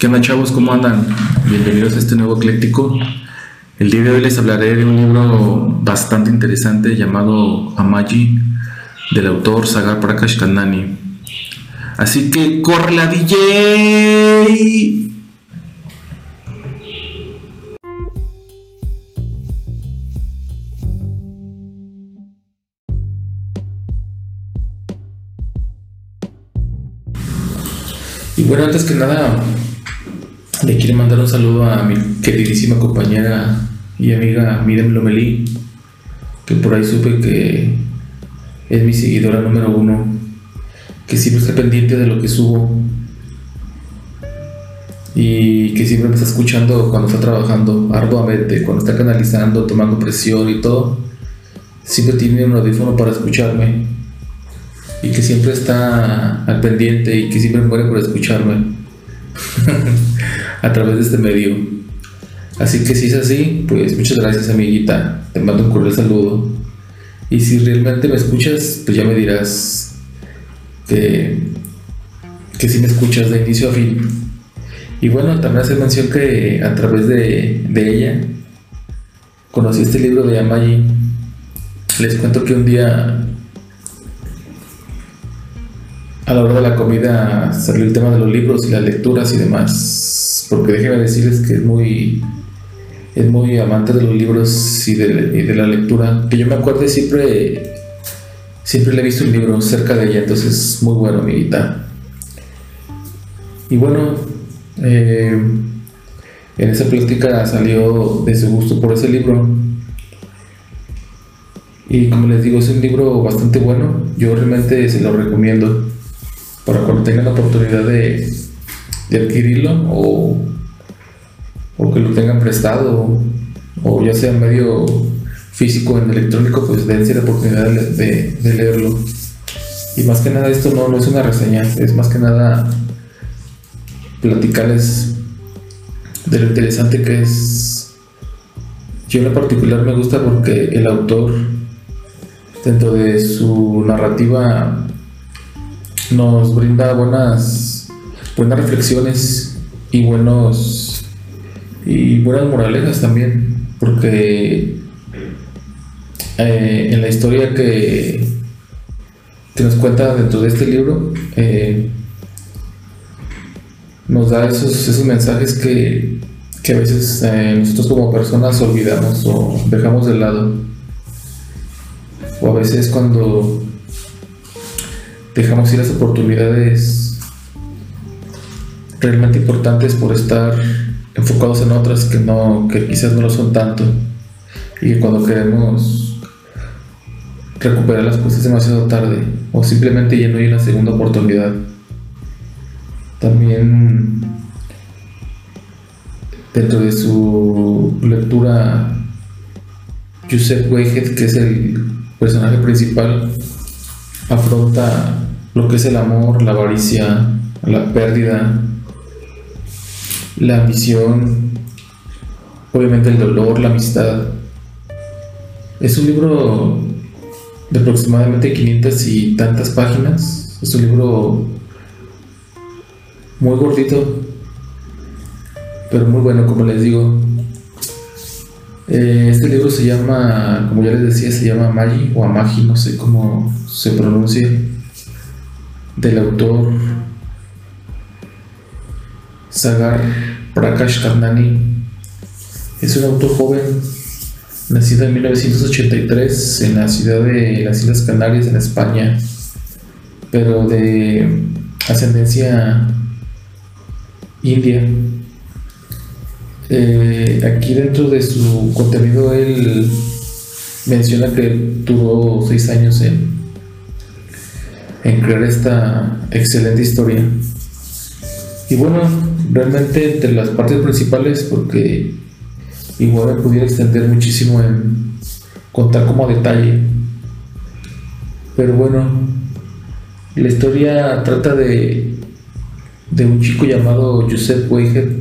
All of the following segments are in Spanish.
¿Qué onda chavos? ¿Cómo andan? Bienvenidos a este nuevo ecléctico. El día de hoy les hablaré de un libro bastante interesante llamado Amaji del autor Sagar Prakash Kandani. Así que corre la DJ. Y bueno, antes que nada, le quiero mandar un saludo a mi queridísima compañera y amiga Miriam Lomelí, que por ahí supe que es mi seguidora número uno, que siempre está pendiente de lo que subo y que siempre me está escuchando cuando está trabajando arduamente, cuando está canalizando, tomando presión y todo. Siempre tiene un audífono para escucharme y que siempre está al pendiente y que siempre muere por escucharme a través de este medio. Así que si es así, pues muchas gracias amiguita, te mando un cordial saludo. Y si realmente me escuchas, pues ya me dirás que, si me escuchas de inicio a fin. Y bueno, también hace mención que a través de, de ella conocí este libro de Yamaji. Les cuento que un día a la hora de la comida salió el tema de los libros y las lecturas y demás. Porque déjenme decirles que es muy, es muy amante de los libros y de, la lectura. Que yo me acuerdo siempre, siempre le he visto un libro cerca de ella, entonces muy bueno, amiguita. Y bueno, eh, en esa plática salió de su gusto por ese libro. Y como les digo, es un libro bastante bueno. Yo realmente se lo recomiendo para cuando tengan la oportunidad de, adquirirlo o, que lo tengan prestado o ya sea medio físico en electrónico, pues dense la oportunidad de, leerlo. Y más que nada esto no, no es una reseña, es más que nada platicarles de lo interesante que es. Yo en lo particular me gusta porque el autor, dentro de su narrativa, nos brinda buenas, buenas reflexiones y buenos y buenas moralejas también, porque eh, en la historia que, que nos cuenta dentro de este libro eh, nos da esos, esos mensajes que, que a veces eh, nosotros como personas olvidamos o dejamos de lado. O a veces cuando dejamos ir las oportunidades realmente importantes por estar enfocados en otras que no que quizás no lo son tanto y cuando queremos recuperar las cosas demasiado tarde o simplemente ya no hay una segunda oportunidad. También dentro de su lectura Joseph Weiget que es el personaje principal afronta lo que es el amor, la avaricia, la pérdida, la ambición, obviamente el dolor, la amistad. Es un libro de aproximadamente 500 y tantas páginas. Es un libro muy gordito, pero muy bueno, como les digo. Eh, este libro se llama, como ya les decía, se llama Magi o Amagi, no sé cómo se pronuncia, del autor Sagar Prakash Kandani. Es un autor joven, nacido en 1983 en la ciudad de las Islas Canarias, en España, pero de ascendencia india. Eh, aquí dentro de su contenido él menciona que duró seis años en, en crear esta excelente historia. Y bueno, realmente entre las partes principales, porque igual me pudiera extender muchísimo en contar como detalle. Pero bueno, la historia trata de, de un chico llamado Joseph Weiger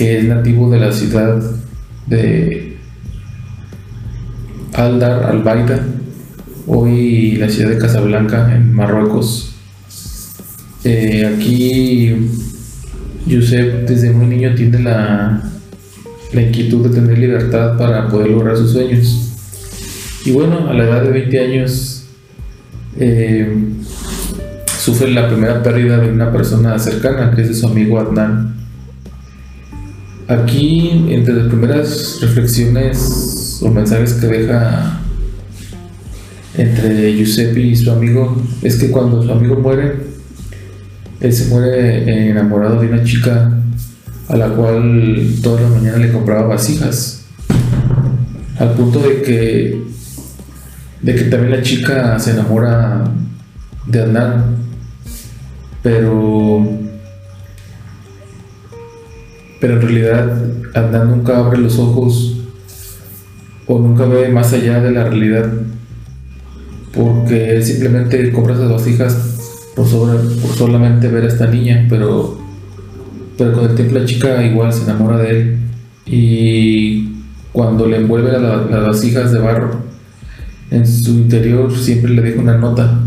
que es nativo de la ciudad de Aldar Albaida, hoy la ciudad de Casablanca, en Marruecos. Eh, aquí Yusef desde muy niño tiene la, la inquietud de tener libertad para poder lograr sus sueños. Y bueno, a la edad de 20 años eh, sufre la primera pérdida de una persona cercana, que es de su amigo Adnan. Aquí, entre las primeras reflexiones o mensajes que deja entre Giuseppe y su amigo, es que cuando su amigo muere, él se muere enamorado de una chica a la cual toda la mañana le compraba vasijas. Al punto de que, de que también la chica se enamora de Adnan. Pero, pero en realidad Adnan nunca abre los ojos o nunca ve más allá de la realidad. Porque él simplemente compra esas vasijas por, por solamente ver a esta niña, pero, pero con el tiempo la chica igual se enamora de él y cuando le envuelve las vasijas de barro, en su interior siempre le deja una nota,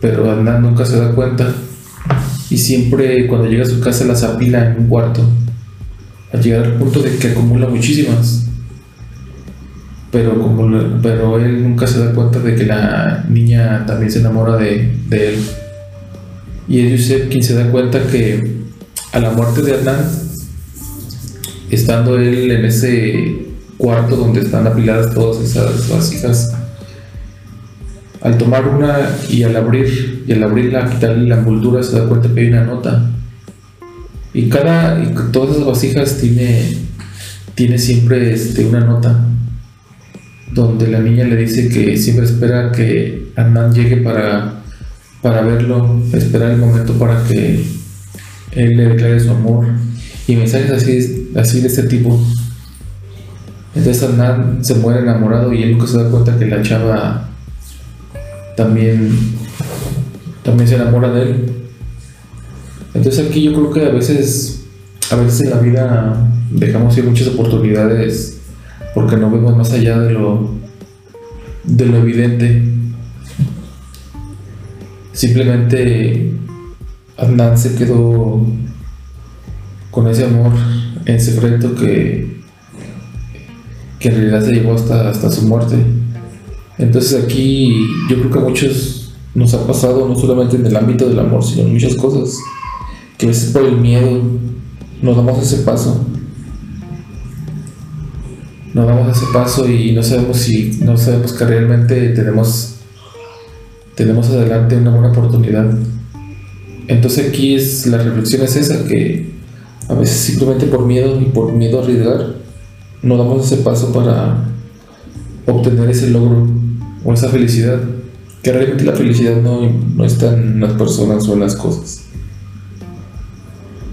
pero Adnan nunca se da cuenta y siempre cuando llega a su casa las apila en un cuarto, al llegar al punto de que acumula muchísimas. Pero, como, pero él nunca se da cuenta de que la niña también se enamora de, de él. Y es Yusef quien se da cuenta que a la muerte de Adnan, estando él en ese cuarto donde están apiladas todas esas vasijas, al tomar una y al abrir, y al abrirla, quitarle la envoltura, se da cuenta que hay una nota. Y cada, y todas esas vasijas tiene, tiene siempre este, una nota donde la niña le dice que siempre espera que Adnan llegue para para verlo, esperar el momento para que él le declare su amor y mensajes así, así de este tipo. Entonces Hernán se muere enamorado y él nunca se da cuenta que la chava también, también se enamora de él. Entonces aquí yo creo que a veces, a veces en la vida dejamos ir muchas oportunidades porque no vemos más allá de lo, de lo evidente Simplemente Adnan se quedó con ese amor en secreto que, que en realidad se llevó hasta, hasta su muerte. Entonces aquí yo creo que a muchos nos ha pasado, no solamente en el ámbito del amor, sino en muchas cosas, que veces por el miedo nos damos ese paso. Nos damos ese paso y no sabemos si, no sabemos que realmente tenemos tenemos adelante una buena oportunidad. Entonces aquí es la reflexión es esa, que a veces simplemente por miedo y por miedo a arriesgar, no damos ese paso para obtener ese logro o esa felicidad. Que realmente la felicidad no, no está en las personas o en las cosas.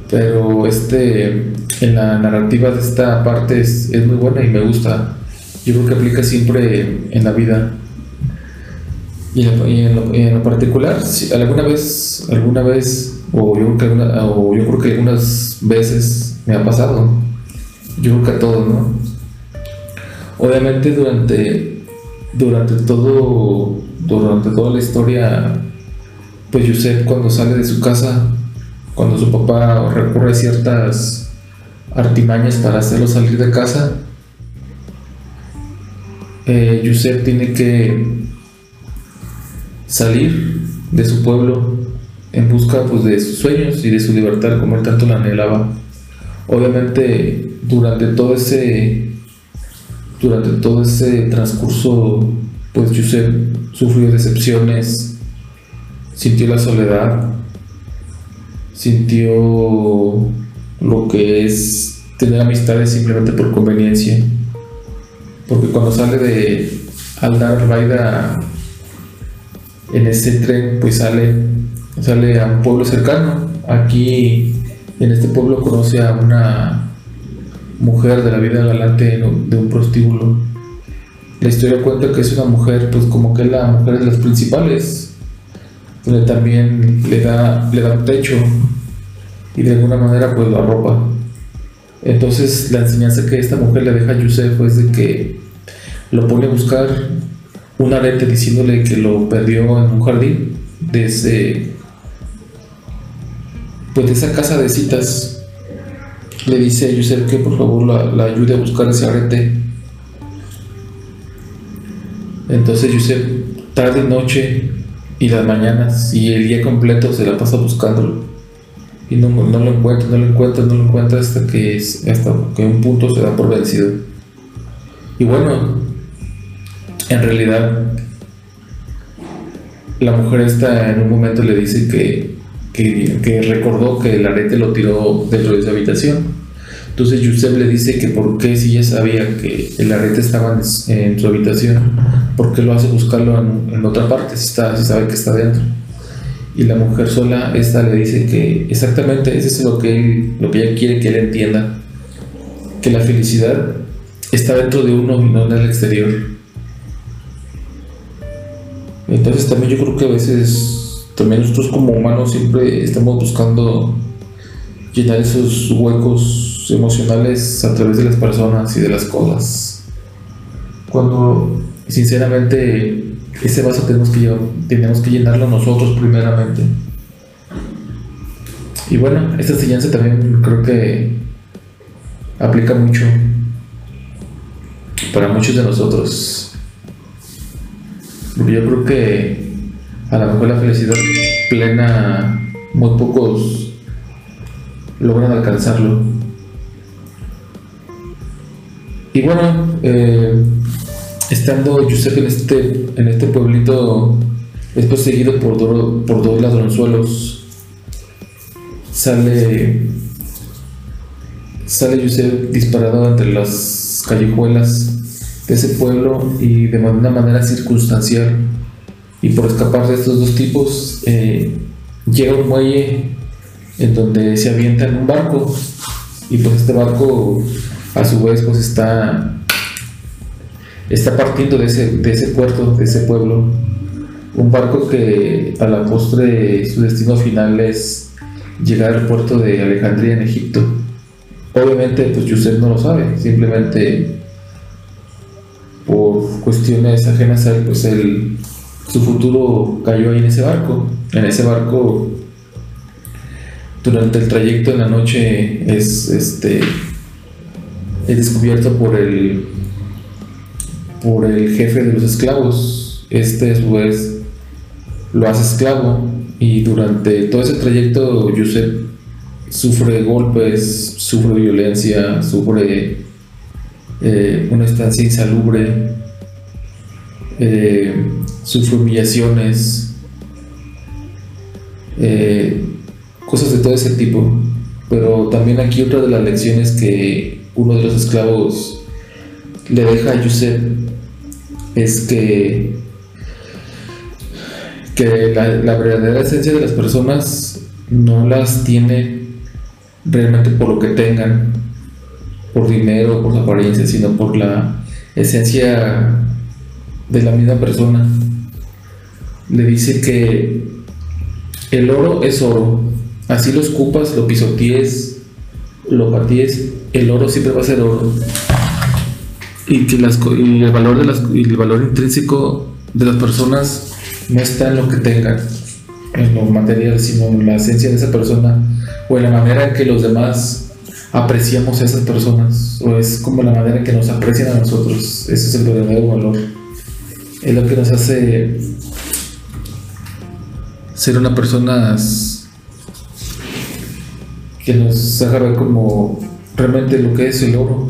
Pero este, en la narrativa de esta parte es, es muy buena y me gusta. Yo creo que aplica siempre en la vida y, en, lo, particular, si alguna vez, alguna vez, o yo, creo que o yo creo que algunas veces me ha pasado, yo creo que a todos, ¿no? Obviamente durante, durante todo, durante toda la historia, pues Yusef cuando sale de su casa, cuando su papá recurre a ciertas artimañas para hacerlo salir de casa, eh, Yusef tiene que salir de su pueblo en busca pues, de sus sueños y de su libertad como él tanto la anhelaba. Obviamente durante todo ese durante todo ese transcurso pues Joseph sufrió decepciones, sintió la soledad, sintió lo que es tener amistades simplemente por conveniencia. Porque cuando sale de al dar raida en este tren pues sale, sale a un pueblo cercano. Aquí en este pueblo conoce a una mujer de la vida galante de un prostíbulo. La historia cuenta que es una mujer, pues como que es la mujer de las principales, donde también le da, le da un techo y de alguna manera pues la ropa. Entonces la enseñanza que esta mujer le deja a Yusef es de que lo pone a buscar un arete diciéndole que lo perdió en un jardín de ese pues de esa casa de citas le dice a Yusef que por favor la, ayude a buscar ese arete. Entonces Yusef, tarde y noche y las mañanas y el día completo se la pasa buscándolo. Y no, lo encuentra, no lo encuentra, no lo encuentra hasta que, hasta que un punto se da por vencido. Y bueno, en realidad la mujer está en un momento le dice que, que, recordó que el arete lo tiró dentro de su habitación. Entonces Yusef le dice que por qué si ella sabía que el arete estaba en, su habitación, ¿por qué lo hace buscarlo en, otra parte si sabe que está dentro? Y la mujer sola, esta le dice que exactamente eso es lo que, lo que ella quiere que él entienda, que la felicidad está dentro de uno y no en el exterior. Entonces también yo creo que a veces, también nosotros como humanos siempre estamos buscando llenar esos huecos emocionales a través de las personas y de las cosas. Cuando sinceramente ese vaso tenemos que, tenemos que llenarlo nosotros primeramente. Y bueno, esta enseñanza también creo que aplica mucho para muchos de nosotros. Porque yo creo que a lo mejor la felicidad plena muy pocos logran alcanzarlo. Y bueno, eh, estando Joseph en este, en este pueblito, es perseguido por, por dos ladronzuelos. Sale, sale disparado entre las callejuelas de ese pueblo y de una manera circunstancial. Y por escapar de estos dos tipos, eh, llega un muelle en donde se avienta en un barco. Y pues este barco a su vez pues está está partiendo de ese, de ese puerto, de ese pueblo, un barco que a la postre su destino final es llegar al puerto de Alejandría en Egipto. Obviamente, pues usted no lo sabe, simplemente por cuestiones ajenas a él, pues él, su futuro cayó ahí en ese barco. En ese barco, durante el trayecto en la noche, es, este, es descubierto por el por el jefe de los esclavos. Este a su vez lo hace esclavo y durante todo ese trayecto Yusef sufre golpes, sufre violencia, sufre eh, una estancia insalubre, eh, sufre humillaciones, eh, cosas de todo ese tipo. Pero también aquí otra de las lecciones que uno de los esclavos le deja a Yusef es que, que la, verdadera esencia de las personas no las tiene realmente por lo que tengan, por dinero, por su apariencia, sino por la esencia de la misma persona. Le dice que el oro es oro, así lo escupas, lo pisotees, lo paties, el oro siempre va a ser oro y que las, el, valor de las, el valor intrínseco de las personas no está en lo que tengan, en lo material, sino en la esencia de esa persona o en la manera en que los demás apreciamos a esas personas o es como la manera en que nos aprecian a nosotros. Ese es el verdadero valor. Es lo que nos hace ser una persona que nos ver como realmente lo que es el oro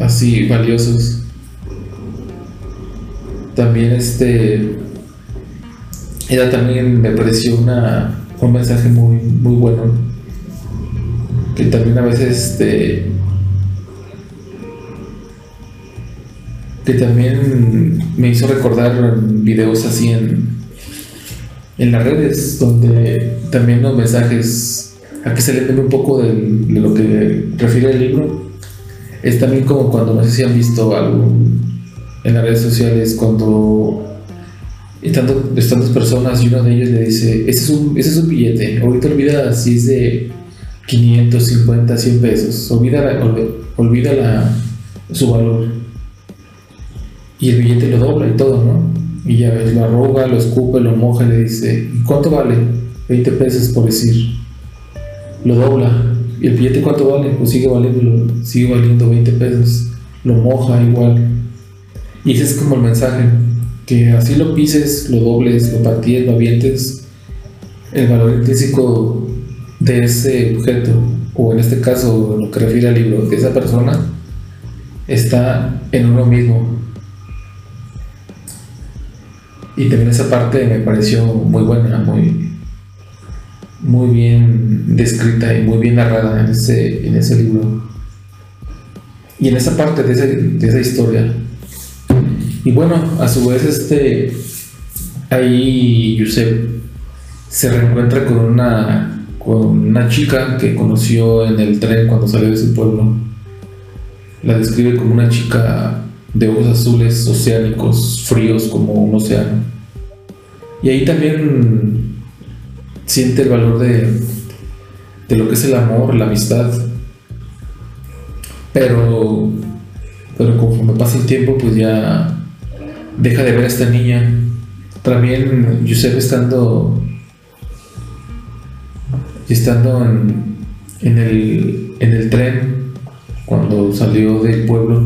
así valiosos. También este era también me pareció una, un mensaje muy muy bueno que también a veces este que también me hizo recordar videos así en en las redes donde también los mensajes aquí se le un poco de lo que refiere el libro es también como cuando, no sé si han visto algo en las redes sociales, cuando están, dos personas y uno de ellos le dice, ese es un, billete, ahorita olvida si es de 550, 100 pesos, olvida, olvida su valor. Y el billete lo dobla y todo, ¿no? Y ya ves, lo arruga, lo escupe, lo moja le dice, ¿cuánto vale? 20 pesos por decir. Lo dobla ¿y el billete cuánto vale? Pues sigue valiendo, sigue valiendo 20 pesos. Lo moja igual. Y ese es como el mensaje, que así lo pises, lo dobles, lo patíes, lo avientes, el valor intrínseco de ese objeto, o en este caso lo que refiere al libro, de esa persona, está en uno mismo. Y también esa parte me pareció muy buena, muy, muy bien descrita y muy bien narrada en ese, en ese libro. Y en esa parte de, de esa historia. Y bueno, a su vez, este, ahí Yusef se reencuentra con una, con una chica que conoció en el tren cuando salió de su pueblo. La describe como una chica de ojos azules, oceánicos, fríos como un océano. Y ahí también siente el valor de, de lo que es el amor, la amistad. Pero, pero conforme pasa el tiempo, pues ya deja de ver a esta niña. También Yusef estando estando en, en, el, en el tren cuando salió del pueblo.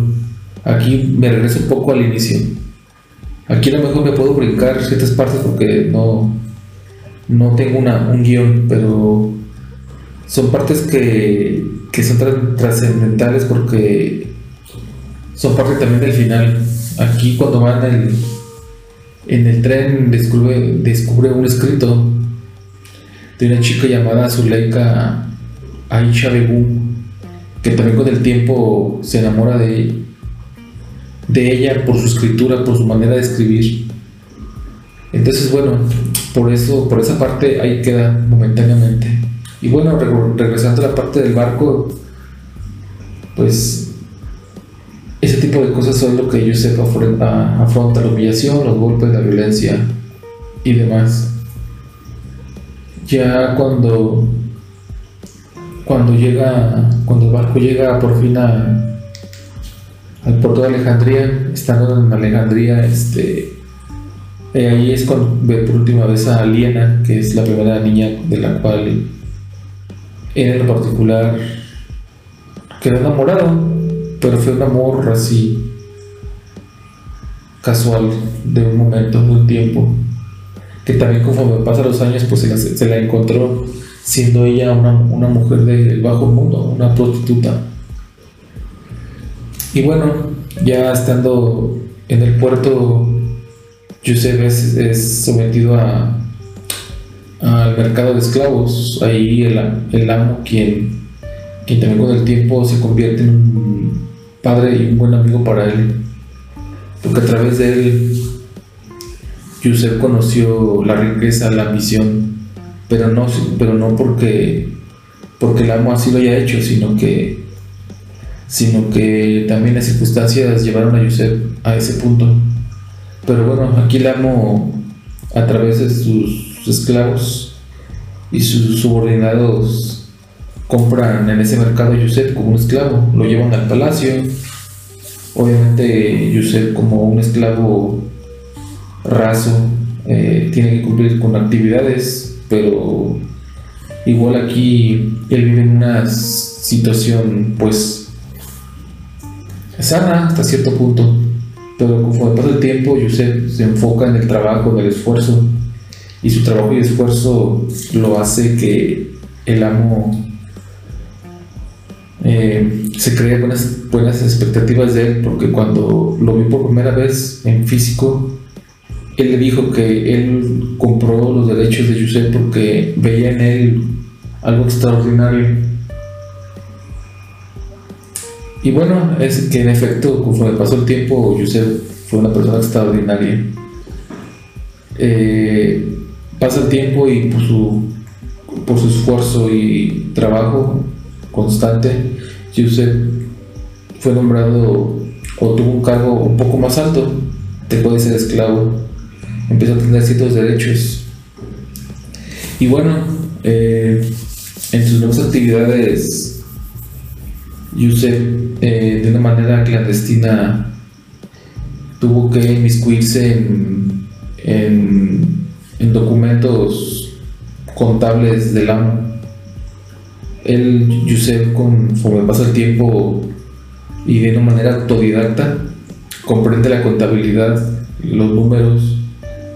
Aquí me regreso un poco al inicio. Aquí a lo mejor me puedo brincar ciertas partes porque no, no tengo una, un guion, pero son partes que, que son trascendentales porque son parte también del final. Aquí cuando van el, en el tren descubre, descubre un escrito de una chica llamada Zuleika Aisha Begum, que también con el tiempo se enamora de, de ella por su escritura, por su manera de escribir. Entonces, bueno, por eso, por esa parte ahí queda momentáneamente. Y bueno, regresando a la parte del barco, pues ese tipo de cosas son lo que ellos sepa afronta la humillación, los golpes, la violencia y demás. Ya cuando cuando llega cuando el barco llega por fin a, al puerto de Alejandría, estando en Alejandría, este eh, ahí es cuando ve por última vez a Liena, que es la primera niña de la cual en particular quedó enamorado pero fue un amor así casual de un momento, de un tiempo, que también conforme pasan los años pues se la, encontró siendo ella una, mujer del bajo mundo, una prostituta. Y bueno, ya estando en el puerto, Joseph es, sometido a, al mercado de esclavos. Ahí el, el amo, quien, quien también con el tiempo se convierte en un padre y un buen amigo para él, porque a través de él Yusef conoció la riqueza, la ambición, pero no, pero no porque, porque el amo así lo haya hecho, sino que, sino que también las circunstancias llevaron a Yusef a ese punto. Pero bueno, aquí el amo, a través de sus esclavos y sus subordinados, compran en ese mercado a Yusef como un esclavo, lo llevan al palacio. Obviamente Yusef como un esclavo raso eh, tiene que cumplir con actividades, pero igual aquí él vive en una situación pues sana hasta cierto punto, pero conforme pasa el tiempo Yusef se enfoca en el trabajo, en el esfuerzo, y su trabajo y esfuerzo lo hace que el amo eh, se creía buenas, buenas expectativas de él porque cuando lo vi por primera vez en físico, él le dijo que él compró los derechos de Yusef porque veía en él algo extraordinario. Y bueno, es que en efecto, conforme pasó el tiempo, Yusef fue una persona extraordinaria. Eh, pasa el tiempo y por su, por su esfuerzo y trabajo constante, Yusef fue nombrado o tuvo un cargo un poco más alto, dejó de ser esclavo, empezó a tener ciertos derechos. Y bueno, eh, en sus nuevas actividades, Yusef eh, de una manera clandestina tuvo que inmiscuirse en, en, en documentos contables del amo él, Yusef, conforme pasa el tiempo y de una manera autodidacta, comprende la contabilidad, los números,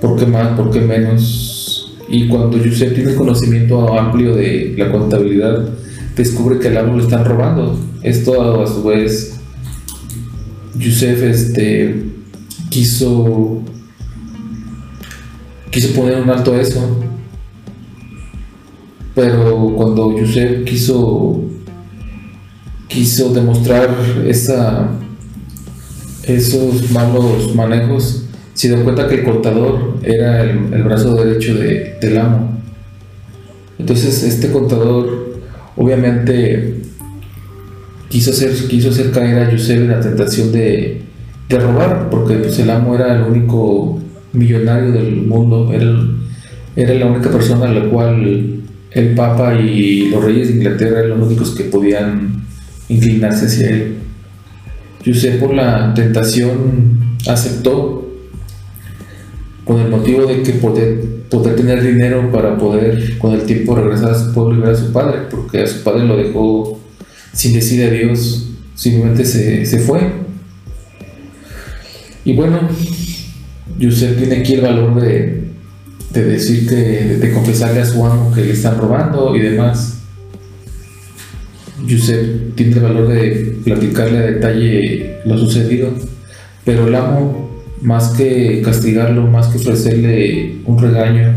por qué más, por qué menos. Y cuando Yusef tiene conocimiento amplio de la contabilidad, descubre que el amo lo están robando. Esto a su vez, Yusef este, quiso, quiso poner un alto a eso. Pero cuando Yusef quiso, quiso demostrar esa, esos malos manejos, se dio cuenta que el contador era el, brazo derecho del amo. Entonces este contador obviamente quiso hacer, quiso hacer caer a Yusef en la tentación de, robar, porque pues, el amo era el único millonario del mundo, era, era la única persona a la cual el Papa y los reyes de Inglaterra eran los únicos que podían inclinarse hacia él. Yusef por la tentación aceptó con el motivo de que poder, poder tener dinero para poder con el tiempo regresar a su pueblo y ver a su padre, porque a su padre lo dejó sin decir adiós, simplemente se, se fue. Y bueno, Yusef tiene aquí el valor de, de decir que, de confesarle a su amo que le están robando y demás. Yusef tiene el valor de platicarle a detalle lo sucedido, pero el amo más que castigarlo, más que ofrecerle un regaño,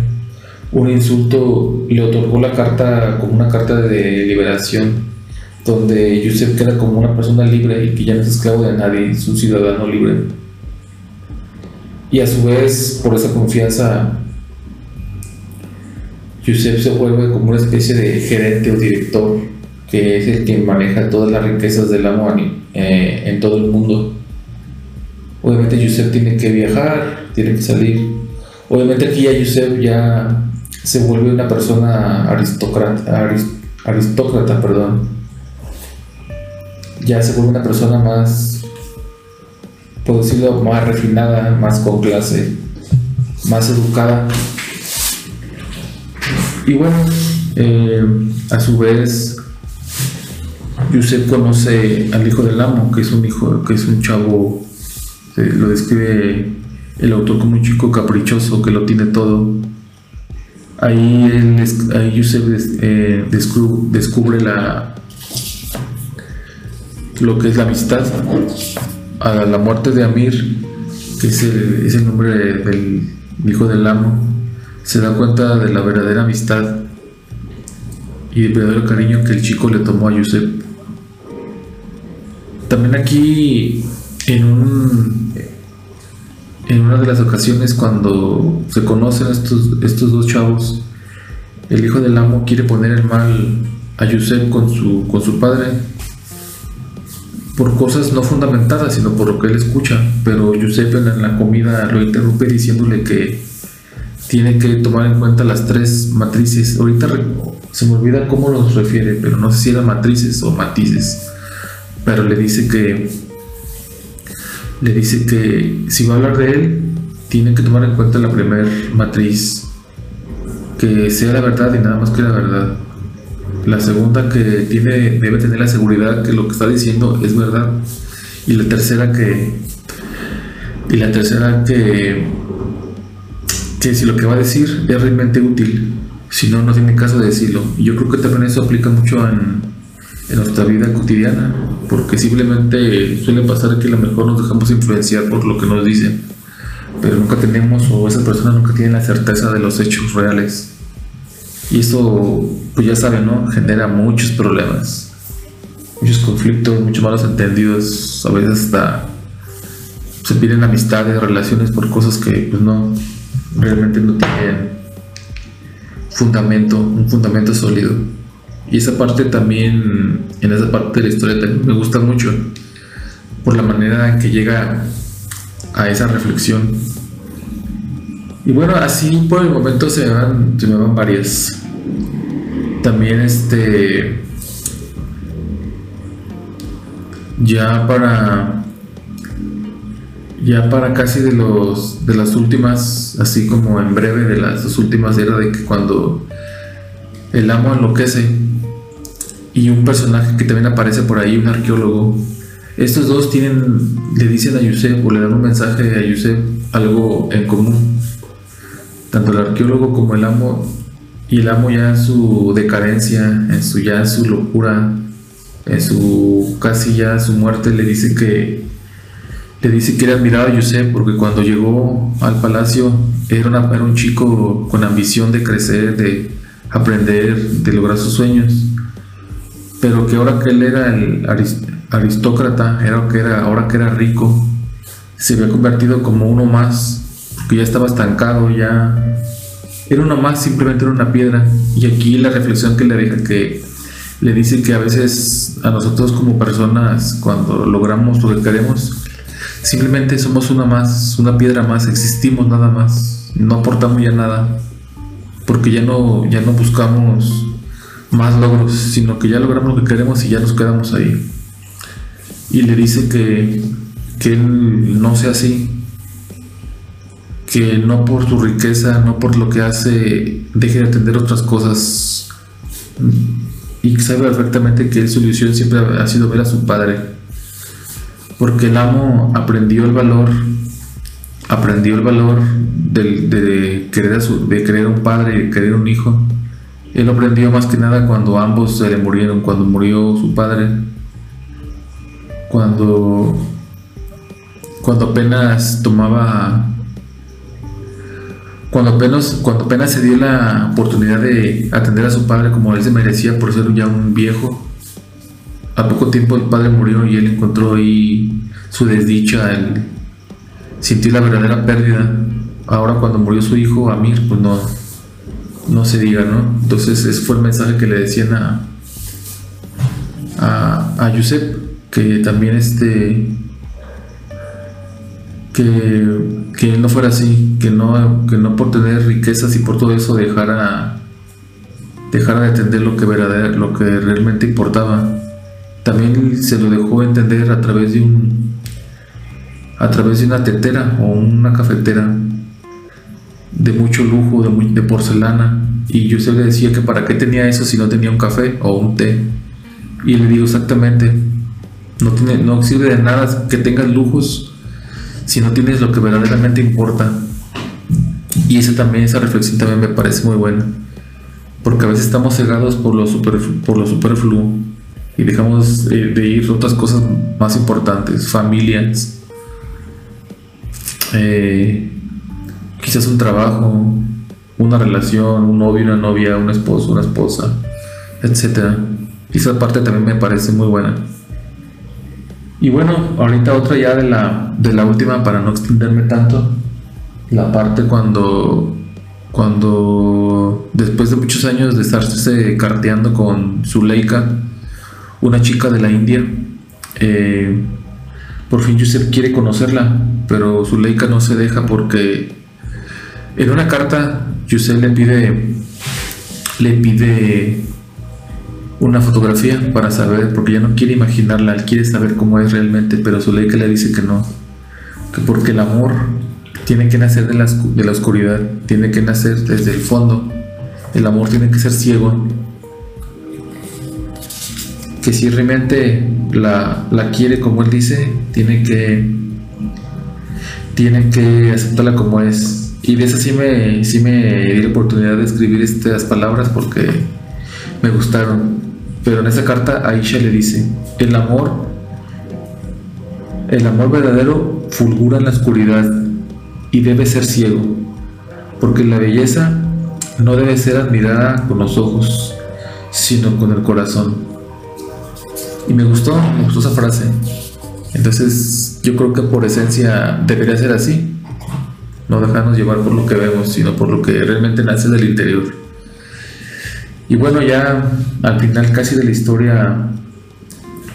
un insulto, le otorgó la carta como una carta de liberación, donde Yusef queda como una persona libre y que ya no es esclavo de nadie, es un ciudadano libre. Y a su vez, por esa confianza, Yusef se vuelve como una especie de gerente o director, que es el que maneja todas las riquezas del amo eh, en todo el mundo Obviamente Yusef tiene que viajar, tiene que salir. Obviamente aquí ya Yusef ya se vuelve una persona aristócrata, aristócrata, perdón. Ya se vuelve una persona más, por decirlo, más refinada, más con clase, más educada. Y bueno, eh, a su vez, Yusef conoce al hijo del amo, que es un hijo, que es un chavo lo describe el autor como un chico caprichoso que lo tiene todo. Ahí, él, ahí Yusef eh, descubre, la, lo que es la amistad. A la muerte de Amir, que es el, nombre del hijo del amo, se da cuenta de la verdadera amistad y el verdadero cariño que el chico le tomó a Yusef. También aquí en un en una de las ocasiones cuando se conocen estos, estos dos chavos, el hijo del amo quiere poner el mal a Yusef con su, con su padre por cosas no fundamentadas, sino por lo que él escucha. Pero Yusef en la comida lo interrumpe diciéndole que tiene que tomar en cuenta las tres matrices. Ahorita se me olvida cómo los refiere, pero no sé si eran matrices o matices. Pero le dice que le dice que si va a hablar de él, tiene que tomar en cuenta la primera matriz, que sea la verdad y nada más que la verdad. La segunda que tiene, debe tener la seguridad que lo que está diciendo es verdad. Y la tercera que. Y la tercera que. Que si lo que va a decir es realmente útil. Si no, no tiene caso de decirlo. Y yo creo que también eso aplica mucho en, en nuestra vida cotidiana, porque simplemente suele pasar que a lo mejor nos dejamos influenciar por lo que nos dicen, pero nunca tenemos o esas personas nunca tienen la certeza de los hechos reales. Y eso, pues ya saben, ¿no? Genera muchos problemas, muchos conflictos, muchos malos entendidos, a veces hasta se piden amistades, relaciones por cosas que pues no, realmente no tienen fundamento, un fundamento sólido. Y esa parte también, en esa parte de la historia también me gusta mucho, por la manera en que llega a esa reflexión. Y bueno, así por el momento se me van, se me van varias. También este... Ya para... Ya para casi de los de las últimas, así como en breve de las dos últimas era de que cuando el amo enloquece y un personaje que también aparece por ahí, un arqueólogo. Estos dos tienen, le dicen a Yusef o le dan un mensaje a Yusef algo en común. Tanto el arqueólogo como el amo, y el amo ya en su decadencia, en su ya en su locura, en su casi ya su muerte, le dice que le dice que era admirado a Yusef porque cuando llegó al palacio era, era un chico con ambición de crecer, de aprender, de lograr sus sueños. Pero que ahora que él era el aristócrata, era que era, ahora que era rico, se había convertido como uno más, que ya estaba estancado, ya era uno más, simplemente era una piedra. Y aquí la reflexión que le deja que le dice que a veces a nosotros como personas, cuando logramos lo que queremos, simplemente somos una más, una piedra más, existimos nada más, no aportamos ya nada, porque ya no, ya no buscamos más logros, sino que ya logramos lo que queremos y ya nos quedamos ahí. Y le dice que, que él no sea así, que no por su riqueza, no por lo que hace, deje de atender otras cosas. Y sabe perfectamente que su ilusión siempre ha sido ver a su padre. Porque el amo aprendió el valor, aprendió el valor de, querer, a su, de querer un padre y de querer un hijo él aprendió más que nada cuando ambos se le murieron, cuando murió su padre, cuando, cuando apenas tomaba, cuando apenas, cuando apenas se dio la oportunidad de atender a su padre como él se merecía por ser ya un viejo. A poco tiempo el padre murió y él encontró ahí su desdicha, él sintió la verdadera pérdida. Ahora cuando murió su hijo, Amir, pues no, no se diga, ¿no? Entonces ese fue el mensaje que le decían a, a, a que también este, que, que no fuera así, que no, que no por tener riquezas y por todo eso dejara, dejara de entender lo que, verdadero, lo que realmente importaba. También se lo dejó entender a través de un a través de una tetera o una cafetera de mucho lujo, de, de porcelana. Y yo se le decía que para qué tenía eso si no tenía un café o un té. Y le digo exactamente, no, tiene, no sirve de nada que tengas lujos si no tienes lo que verdaderamente importa. Y esa también, esa reflexión también me parece muy buena. Porque a veces estamos cegados por lo, super, por lo superfluo y dejamos de ir otras cosas más importantes, familias, eh, quizás un trabajo, una relación, un novio, una novia, un esposo, una esposa, etc. Y esa parte también me parece muy buena. Y bueno, ahorita otra ya de la, de la última para no extenderme tanto. La parte cuando, cuando después de muchos años de estarse carteando con Zuleika, una chica de la India, eh, por fin Yusef quiere conocerla, pero Zuleika no se deja porque en una carta, Yusef le pide, le pide una fotografía para saber, porque ya no quiere imaginarla, él quiere saber cómo es realmente, pero Zuleika le dice que no, que porque el amor tiene que nacer de la, de la oscuridad, tiene que nacer desde el fondo, el amor tiene que ser ciego, que si realmente la, la quiere como él dice, tiene que, tiene que aceptarla como es, y de eso sí me, sí me di la oportunidad de escribir estas palabras porque me gustaron. Pero en esa carta Aisha le dice, el amor, el amor verdadero fulgura en la oscuridad y debe ser ciego, porque la belleza no debe ser admirada con los ojos, sino con el corazón. Y me gustó, me gustó esa frase. Entonces yo creo que por esencia debería ser así no dejarnos llevar por lo que vemos, sino por lo que realmente nace del interior. Y bueno, ya al final casi de la historia,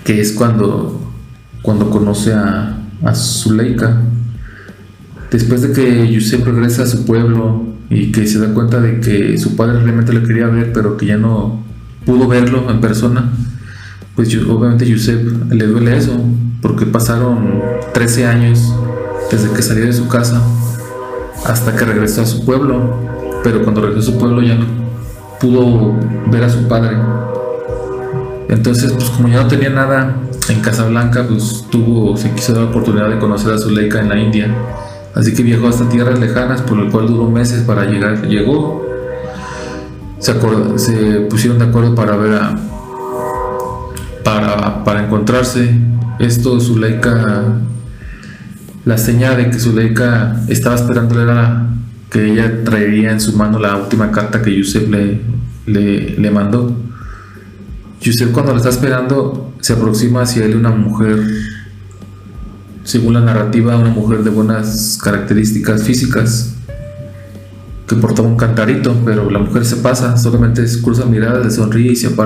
que es cuando, cuando conoce a, a Zuleika, después de que Yusef regresa a su pueblo y que se da cuenta de que su padre realmente le quería ver, pero que ya no pudo verlo en persona, pues obviamente Yusef le duele eso, porque pasaron 13 años desde que salió de su casa hasta que regresó a su pueblo, pero cuando regresó a su pueblo ya no pudo ver a su padre. Entonces, pues como ya no tenía nada en Casablanca, pues tuvo, se quiso dar la oportunidad de conocer a Zuleika en la India. Así que viajó hasta tierras lejanas, por lo cual duró meses para llegar. Llegó, se, se pusieron de acuerdo para ver a, para, para encontrarse. Esto Zuleika, la señal de que Zuleika estaba esperando era que ella traería en su mano la última carta que Yusef le, le, mandó. Yusef cuando la está esperando se aproxima hacia él una mujer, según la narrativa, una mujer de buenas características físicas, que portaba un cantarito, pero la mujer se pasa, solamente cruza miradas, le sonríe y se aparta.